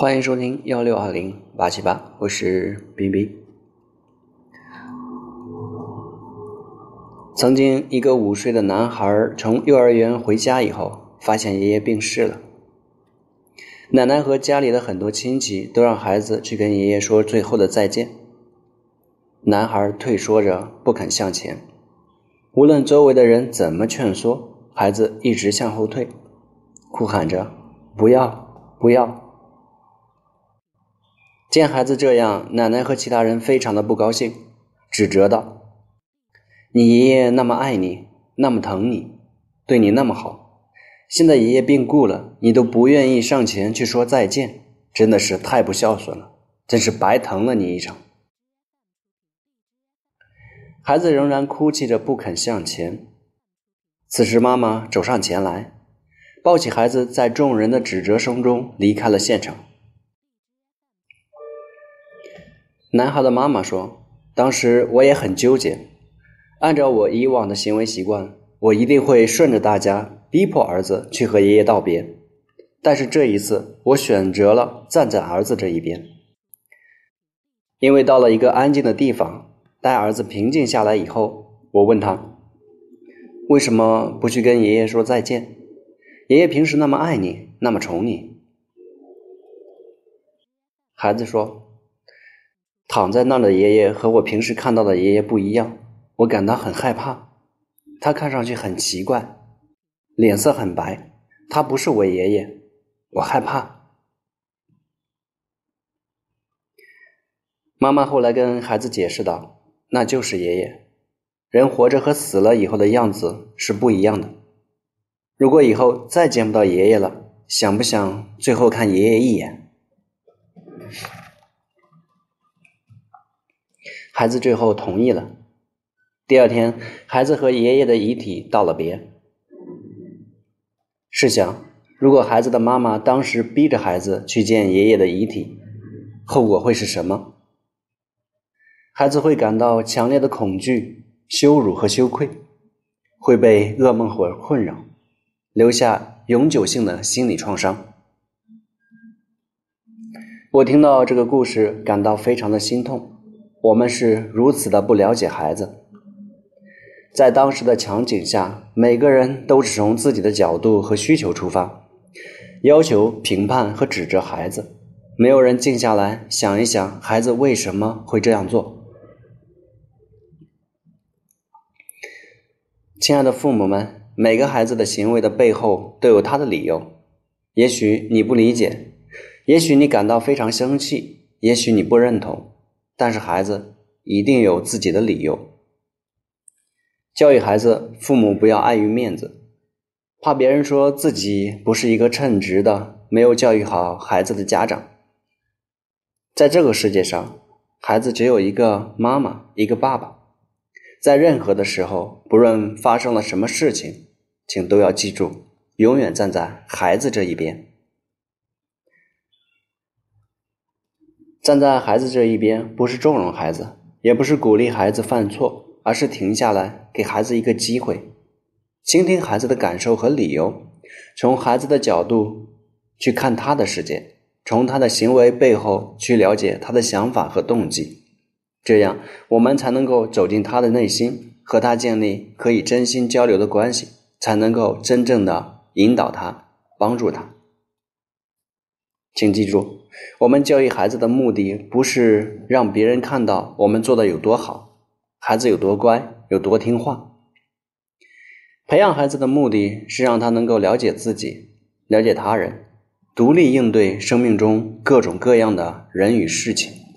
欢迎收听幺六二零八七八，我是冰冰。曾经，一个五岁的男孩从幼儿园回家以后，发现爷爷病逝了。奶奶和家里的很多亲戚都让孩子去跟爷爷说最后的再见。男孩退缩着不肯向前，无论周围的人怎么劝说，孩子一直向后退，哭喊着：“不要，不要。”见孩子这样，奶奶和其他人非常的不高兴，指责道：“你爷爷那么爱你，那么疼你，对你那么好，现在爷爷病故了，你都不愿意上前去说再见，真的是太不孝顺了，真是白疼了你一场。”孩子仍然哭泣着不肯向前。此时，妈妈走上前来，抱起孩子，在众人的指责声中离开了现场。男孩的妈妈说：“当时我也很纠结，按照我以往的行为习惯，我一定会顺着大家，逼迫儿子去和爷爷道别。但是这一次，我选择了站在儿子这一边，因为到了一个安静的地方，待儿子平静下来以后，我问他：为什么不去跟爷爷说再见？爷爷平时那么爱你，那么宠你。”孩子说。躺在那的爷爷和我平时看到的爷爷不一样，我感到很害怕。他看上去很奇怪，脸色很白。他不是我爷爷，我害怕。妈妈后来跟孩子解释道：“那就是爷爷。人活着和死了以后的样子是不一样的。如果以后再见不到爷爷了，想不想最后看爷爷一眼？”孩子最后同意了。第二天，孩子和爷爷的遗体道了别。试想，如果孩子的妈妈当时逼着孩子去见爷爷的遗体，后果会是什么？孩子会感到强烈的恐惧、羞辱和羞愧，会被噩梦所困扰，留下永久性的心理创伤。我听到这个故事，感到非常的心痛。我们是如此的不了解孩子，在当时的场景下，每个人都是从自己的角度和需求出发，要求评判和指责孩子，没有人静下来想一想孩子为什么会这样做。亲爱的父母们，每个孩子的行为的背后都有他的理由，也许你不理解，也许你感到非常生气，也许你不认同。但是孩子一定有自己的理由。教育孩子，父母不要碍于面子，怕别人说自己不是一个称职的、没有教育好孩子的家长。在这个世界上，孩子只有一个妈妈，一个爸爸。在任何的时候，不论发生了什么事情，请都要记住，永远站在孩子这一边。站在孩子这一边，不是纵容孩子，也不是鼓励孩子犯错，而是停下来，给孩子一个机会，倾听孩子的感受和理由，从孩子的角度去看他的世界，从他的行为背后去了解他的想法和动机，这样我们才能够走进他的内心，和他建立可以真心交流的关系，才能够真正的引导他，帮助他。请记住，我们教育孩子的目的不是让别人看到我们做的有多好，孩子有多乖，有多听话。培养孩子的目的是让他能够了解自己，了解他人，独立应对生命中各种各样的人与事情。